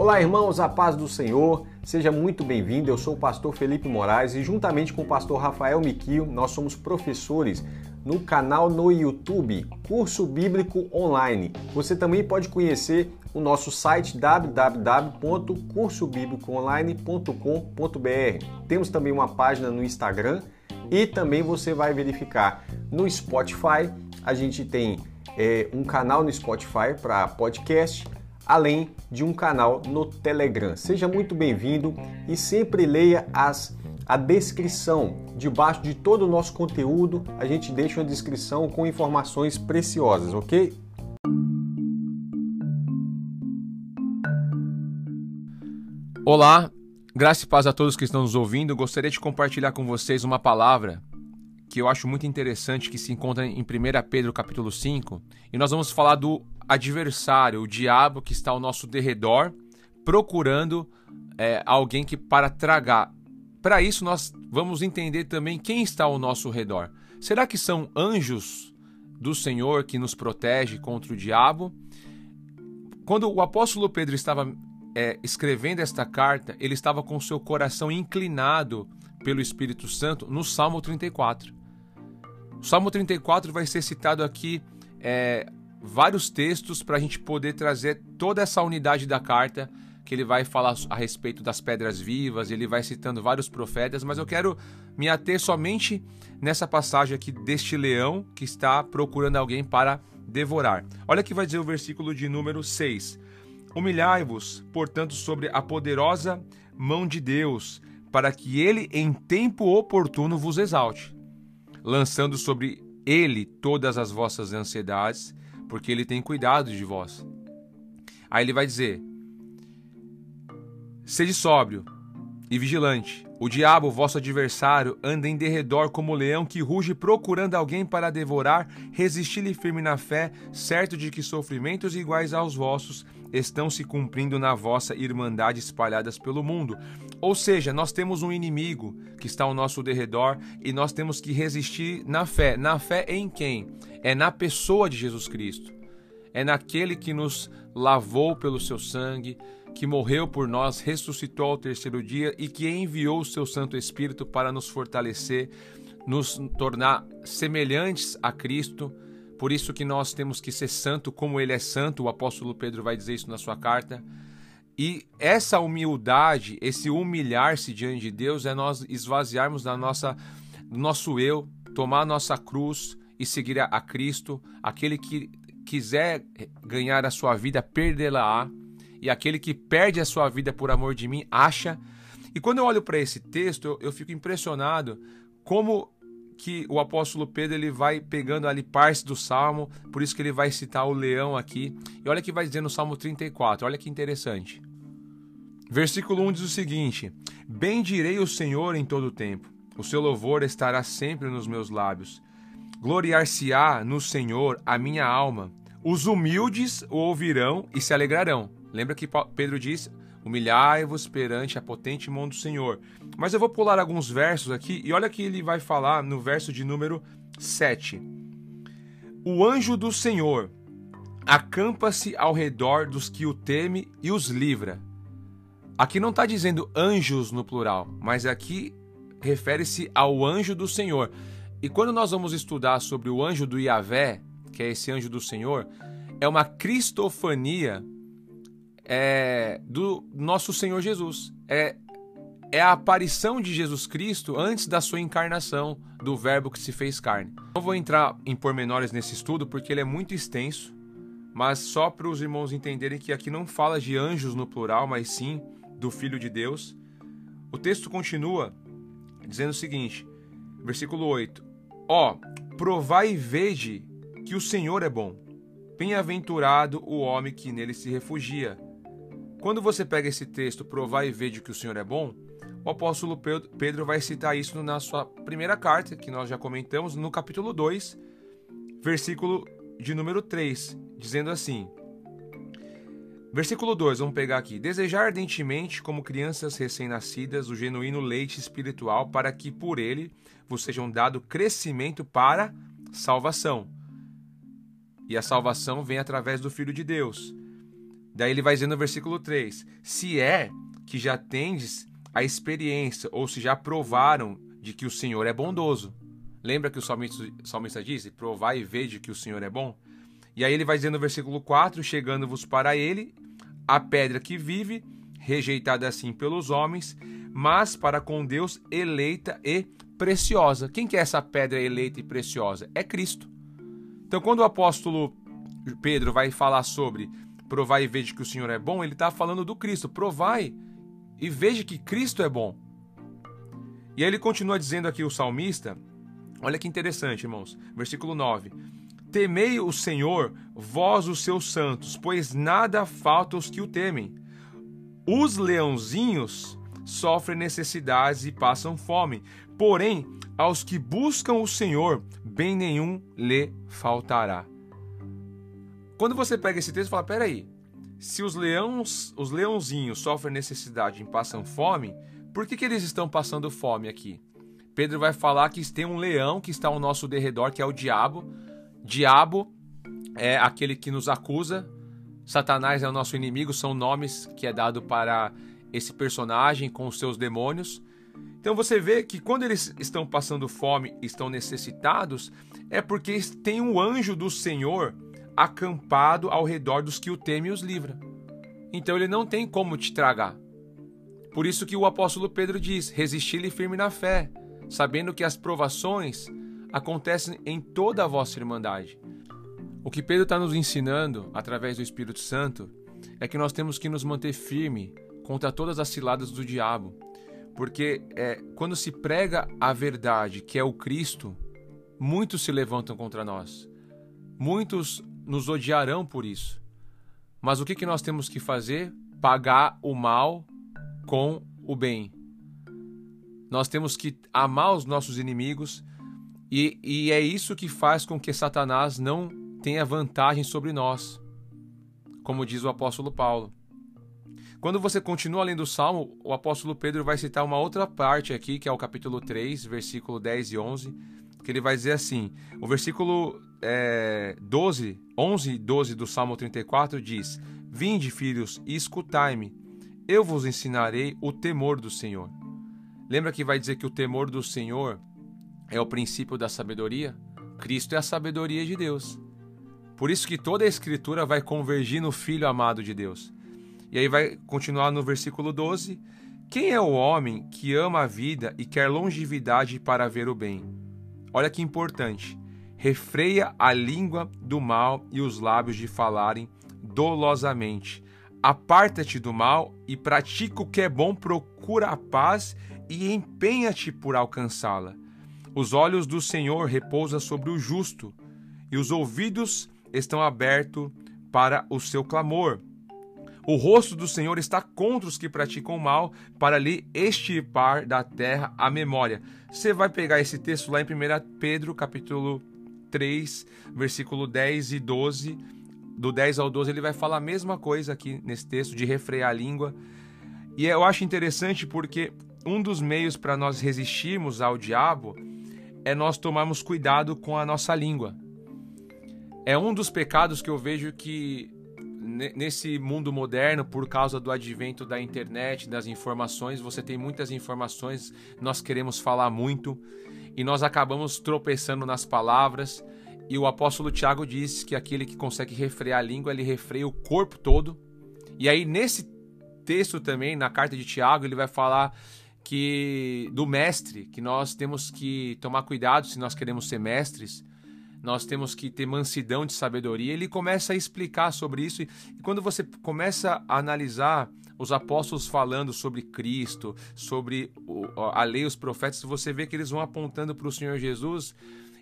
Olá, irmãos, a paz do Senhor. Seja muito bem-vindo. Eu sou o pastor Felipe Moraes e juntamente com o pastor Rafael Miquio, nós somos professores no canal no YouTube Curso Bíblico Online. Você também pode conhecer o nosso site www.cursobiblicoonline.com.br. Temos também uma página no Instagram e também você vai verificar no Spotify. A gente tem é, um canal no Spotify para podcast além de um canal no Telegram. Seja muito bem-vindo e sempre leia as, a descrição. Debaixo de todo o nosso conteúdo, a gente deixa uma descrição com informações preciosas, ok? Olá, graça e paz a todos que estão nos ouvindo. Gostaria de compartilhar com vocês uma palavra que eu acho muito interessante que se encontra em 1 Pedro capítulo 5, e nós vamos falar do adversário, o diabo que está ao nosso derredor, procurando é, alguém que para tragar. Para isso, nós vamos entender também quem está ao nosso redor. Será que são anjos do Senhor que nos protege contra o diabo? Quando o apóstolo Pedro estava é, escrevendo esta carta, ele estava com seu coração inclinado pelo Espírito Santo no Salmo 34. O Salmo 34 vai ser citado aqui é, vários textos para a gente poder trazer toda essa unidade da carta, que ele vai falar a respeito das pedras vivas, ele vai citando vários profetas, mas eu quero me ater somente nessa passagem aqui deste leão que está procurando alguém para devorar. Olha que vai dizer o versículo de número 6. Humilhai-vos, portanto, sobre a poderosa mão de Deus, para que ele em tempo oportuno vos exalte, lançando sobre ele todas as vossas ansiedades, porque ele tem cuidado de vós. Aí ele vai dizer: Sede sóbrio e vigilante. O diabo, vosso adversário, anda em derredor como leão que ruge procurando alguém para devorar. Resisti-lhe firme na fé, certo de que sofrimentos iguais aos vossos estão se cumprindo na vossa irmandade espalhadas pelo mundo. Ou seja, nós temos um inimigo que está ao nosso derredor e nós temos que resistir na fé. Na fé em quem? É na pessoa de Jesus Cristo. É naquele que nos lavou pelo seu sangue, que morreu por nós, ressuscitou ao terceiro dia e que enviou o seu Santo Espírito para nos fortalecer, nos tornar semelhantes a Cristo por isso que nós temos que ser santo como ele é santo, o apóstolo Pedro vai dizer isso na sua carta. E essa humildade, esse humilhar-se diante de Deus é nós esvaziarmos da nossa nosso eu, tomar nossa cruz e seguir a, a Cristo. Aquele que quiser ganhar a sua vida, perdê-la-á. E aquele que perde a sua vida por amor de mim, acha. E quando eu olho para esse texto, eu, eu fico impressionado como que o apóstolo Pedro ele vai pegando ali partes do salmo, por isso que ele vai citar o leão aqui. E olha que vai dizer no Salmo 34, olha que interessante. Versículo 1 diz o seguinte: Bendirei o Senhor em todo o tempo, o seu louvor estará sempre nos meus lábios. Gloriar-se-á no Senhor a minha alma. Os humildes o ouvirão e se alegrarão. Lembra que Pedro diz: Humilhai-vos perante a potente mão do Senhor. Mas eu vou pular alguns versos aqui e olha que ele vai falar no verso de número 7. O anjo do Senhor acampa-se ao redor dos que o teme e os livra. Aqui não está dizendo anjos no plural, mas aqui refere-se ao anjo do Senhor. E quando nós vamos estudar sobre o anjo do Iavé, que é esse anjo do Senhor, é uma cristofania é, do nosso Senhor Jesus. É, é a aparição de Jesus Cristo antes da sua encarnação, do Verbo que se fez carne. Não vou entrar em pormenores nesse estudo porque ele é muito extenso, mas só para os irmãos entenderem que aqui não fala de anjos no plural, mas sim do Filho de Deus. O texto continua dizendo o seguinte, versículo 8: Ó, provai e vede que o Senhor é bom. Bem-aventurado o homem que nele se refugia. Quando você pega esse texto, provar e ver de que o Senhor é bom, o apóstolo Pedro vai citar isso na sua primeira carta, que nós já comentamos, no capítulo 2, versículo de número 3, dizendo assim: Versículo 2, vamos pegar aqui. Desejar ardentemente, como crianças recém-nascidas, o genuíno leite espiritual, para que por ele vos sejam dado crescimento para salvação E a salvação vem através do Filho de Deus. Daí ele vai dizer no versículo 3: Se é que já tendes a experiência, ou se já provaram de que o Senhor é bondoso. Lembra que o salmista, salmista disse: Provai e vede que o Senhor é bom? E aí ele vai dizer no versículo 4: Chegando-vos para ele, a pedra que vive, rejeitada assim pelos homens, mas para com Deus eleita e preciosa. Quem que é essa pedra eleita e preciosa? É Cristo. Então, quando o apóstolo Pedro vai falar sobre provai e veja que o Senhor é bom, ele está falando do Cristo. Provai e veja que Cristo é bom. E aí ele continua dizendo aqui o salmista, olha que interessante, irmãos, versículo 9: Temei o Senhor, vós os seus santos, pois nada falta aos que o temem. Os leãozinhos sofrem necessidades e passam fome, porém, aos que buscam o Senhor, bem nenhum lhe faltará. Quando você pega esse texto e fala, peraí, se os leões, os leãozinhos sofrem necessidade e passam fome, por que, que eles estão passando fome aqui? Pedro vai falar que tem um leão que está ao nosso derredor, que é o diabo. Diabo é aquele que nos acusa. Satanás é o nosso inimigo, são nomes que é dado para esse personagem com os seus demônios. Então você vê que quando eles estão passando fome, estão necessitados, é porque tem um anjo do Senhor acampado ao redor dos que o temem e os livra. Então ele não tem como te tragar. Por isso que o apóstolo Pedro diz: resisti-lhe firme na fé, sabendo que as provações acontecem em toda a vossa irmandade. O que Pedro está nos ensinando, através do Espírito Santo, é que nós temos que nos manter firme contra todas as ciladas do diabo. Porque é, quando se prega a verdade, que é o Cristo, muitos se levantam contra nós. Muitos nos odiarão por isso. Mas o que, que nós temos que fazer? Pagar o mal com o bem. Nós temos que amar os nossos inimigos e, e é isso que faz com que Satanás não tenha vantagem sobre nós, como diz o apóstolo Paulo. Quando você continua lendo o Salmo, o apóstolo Pedro vai citar uma outra parte aqui, que é o capítulo 3, versículo 10 e 11, que ele vai dizer assim: o versículo é, 12, 11 e 12 do Salmo 34 diz: Vinde, filhos, e escutai-me, eu vos ensinarei o temor do Senhor. Lembra que vai dizer que o temor do Senhor é o princípio da sabedoria? Cristo é a sabedoria de Deus. Por isso que toda a escritura vai convergir no Filho amado de Deus. E aí vai continuar no versículo 12: Quem é o homem que ama a vida e quer longevidade para ver o bem? Olha que importante refreia a língua do mal e os lábios de falarem dolosamente. Aparta-te do mal e pratica o que é bom, procura a paz e empenha-te por alcançá-la. Os olhos do Senhor repousam sobre o justo, e os ouvidos estão abertos para o seu clamor. O rosto do Senhor está contra os que praticam o mal, para lhe extirpar da terra a memória. Você vai pegar esse texto lá em 1 Pedro, capítulo 3, versículo 10 e 12, do 10 ao 12, ele vai falar a mesma coisa aqui nesse texto, de refrear a língua. E eu acho interessante porque um dos meios para nós resistirmos ao diabo é nós tomarmos cuidado com a nossa língua. É um dos pecados que eu vejo que nesse mundo moderno, por causa do advento da internet, das informações, você tem muitas informações, nós queremos falar muito e nós acabamos tropeçando nas palavras. E o apóstolo Tiago diz que aquele que consegue refrear a língua, ele refreia o corpo todo. E aí, nesse texto também, na carta de Tiago, ele vai falar que do mestre, que nós temos que tomar cuidado se nós queremos ser mestres, nós temos que ter mansidão de sabedoria. Ele começa a explicar sobre isso, e quando você começa a analisar os apóstolos falando sobre Cristo, sobre a lei, os profetas, você vê que eles vão apontando para o Senhor Jesus.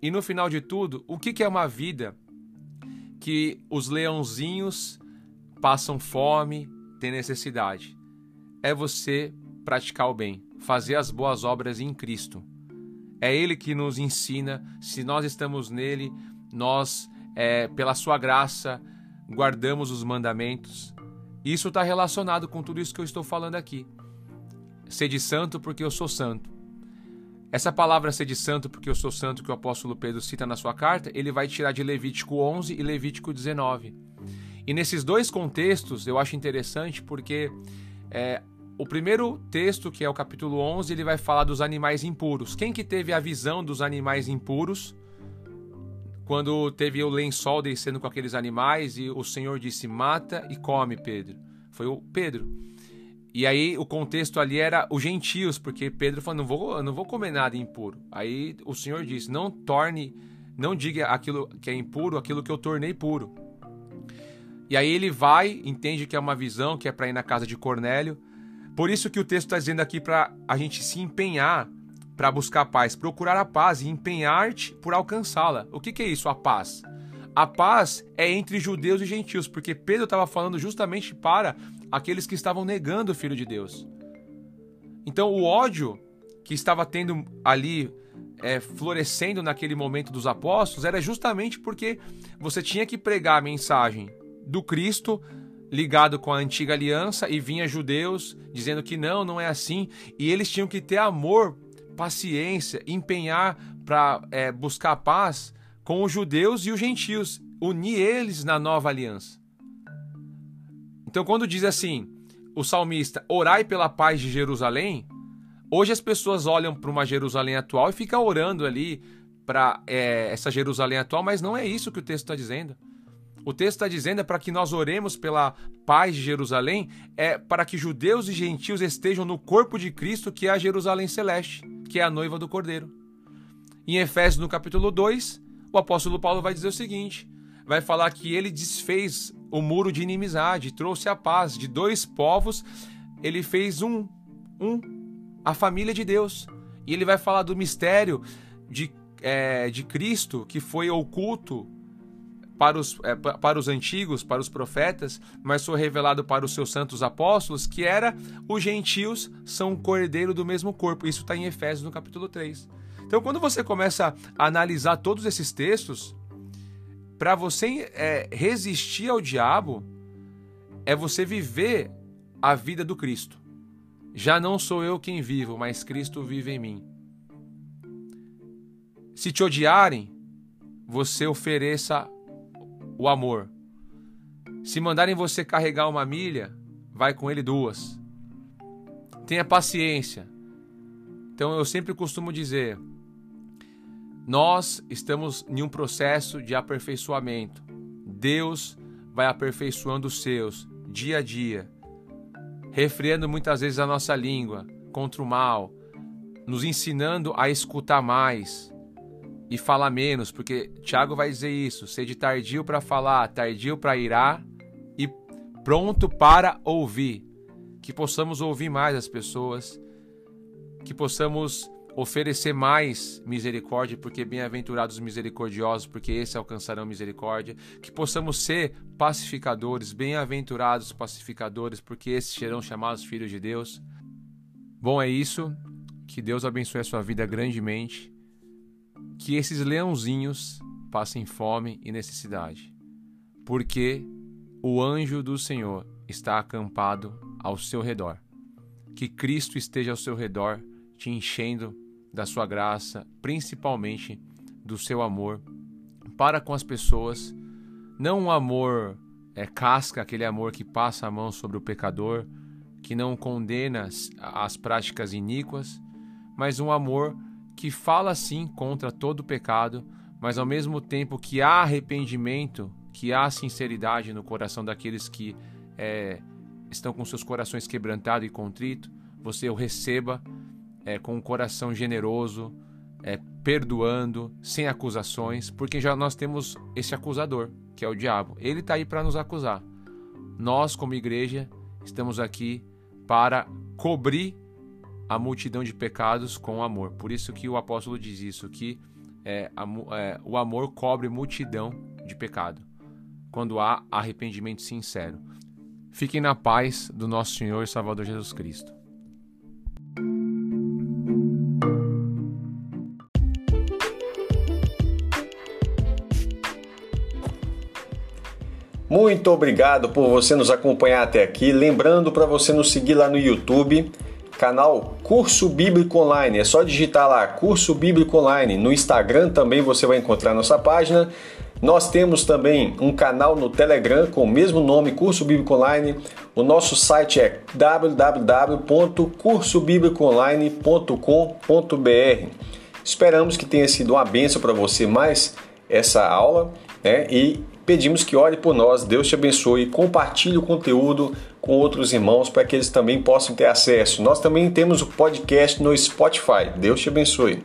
E no final de tudo, o que é uma vida que os leãozinhos passam fome, têm necessidade? É você praticar o bem, fazer as boas obras em Cristo. É Ele que nos ensina, se nós estamos nele, nós, é, pela Sua graça, guardamos os mandamentos, isso está relacionado com tudo isso que eu estou falando aqui. Sede santo porque eu sou santo. Essa palavra ser de santo, porque eu sou santo, que o apóstolo Pedro cita na sua carta, ele vai tirar de Levítico 11 e Levítico 19. E nesses dois contextos eu acho interessante porque é, o primeiro texto, que é o capítulo 11, ele vai falar dos animais impuros. Quem que teve a visão dos animais impuros? Quando teve o lençol descendo com aqueles animais e o Senhor disse: Mata e come, Pedro. Foi o Pedro. E aí o contexto ali era os gentios, porque Pedro falou: não vou, não vou comer nada impuro. Aí o Senhor disse: não torne, não diga aquilo que é impuro, aquilo que eu tornei puro. E aí ele vai, entende que é uma visão, que é para ir na casa de Cornélio. Por isso que o texto está dizendo aqui para a gente se empenhar para buscar paz, procurar a paz e empenhar-te por alcançá-la. O que, que é isso, a paz? A paz é entre judeus e gentios, porque Pedro estava falando justamente para aqueles que estavam negando o Filho de Deus. Então, o ódio que estava tendo ali, é, florescendo naquele momento dos apóstolos, era justamente porque você tinha que pregar a mensagem do Cristo ligado com a antiga aliança e vinha judeus dizendo que não, não é assim, e eles tinham que ter amor, paciência, empenhar para é, buscar paz com os judeus e os gentios, unir eles na nova aliança. Então, quando diz assim, o salmista, orai pela paz de Jerusalém, hoje as pessoas olham para uma Jerusalém atual e ficam orando ali para é, essa Jerusalém atual, mas não é isso que o texto está dizendo. O texto está dizendo é para que nós oremos pela paz de Jerusalém, é para que judeus e gentios estejam no corpo de Cristo, que é a Jerusalém celeste, que é a noiva do Cordeiro. Em Efésios, no capítulo 2, o apóstolo Paulo vai dizer o seguinte: vai falar que ele desfez o muro de inimizade, trouxe a paz de dois povos, ele fez um, um, a família de Deus. E ele vai falar do mistério de, é, de Cristo que foi oculto para os, é, para os antigos, para os profetas, mas foi revelado para os seus santos apóstolos, que era os gentios são cordeiro do mesmo corpo. Isso está em Efésios no capítulo 3. Então, quando você começa a analisar todos esses textos, para você é, resistir ao diabo, é você viver a vida do Cristo. Já não sou eu quem vivo, mas Cristo vive em mim. Se te odiarem, você ofereça o amor. Se mandarem você carregar uma milha, vai com ele duas. Tenha paciência. Então eu sempre costumo dizer: nós estamos em um processo de aperfeiçoamento. Deus vai aperfeiçoando os seus dia a dia, refreando muitas vezes a nossa língua contra o mal, nos ensinando a escutar mais e falar menos, porque Tiago vai dizer isso: sede tardio para falar, tardio para irar e pronto para ouvir. Que possamos ouvir mais as pessoas, que possamos oferecer mais misericórdia, porque bem-aventurados os misericordiosos, porque esses alcançarão misericórdia, que possamos ser pacificadores, bem-aventurados pacificadores, porque esses serão chamados filhos de Deus. Bom, é isso. Que Deus abençoe a sua vida grandemente. Que esses leãozinhos passem fome e necessidade, porque o anjo do Senhor está acampado ao seu redor. Que Cristo esteja ao seu redor te enchendo da sua graça, principalmente do seu amor para com as pessoas, não um amor é casca, aquele amor que passa a mão sobre o pecador, que não condena as práticas iníquas, mas um amor que fala sim contra todo o pecado, mas ao mesmo tempo que há arrependimento, que há sinceridade no coração daqueles que é, estão com seus corações quebrantados e contritos, você o receba é, com um coração generoso, é, perdoando, sem acusações, porque já nós temos esse acusador, que é o diabo. Ele está aí para nos acusar. Nós, como igreja, estamos aqui para cobrir a multidão de pecados com amor. Por isso que o apóstolo diz isso, que é, a, é, o amor cobre multidão de pecado, quando há arrependimento sincero. Fiquem na paz do nosso Senhor e Salvador Jesus Cristo. Muito obrigado por você nos acompanhar até aqui. Lembrando para você nos seguir lá no YouTube, canal Curso Bíblico Online. É só digitar lá Curso Bíblico Online. No Instagram também você vai encontrar nossa página. Nós temos também um canal no Telegram com o mesmo nome, Curso Bíblico Online. O nosso site é www.cursobiblicoonline.com.br. Esperamos que tenha sido uma benção para você mais essa aula né? e pedimos que ore por nós. Deus te abençoe. Compartilhe o conteúdo com outros irmãos para que eles também possam ter acesso. Nós também temos o podcast no Spotify. Deus te abençoe.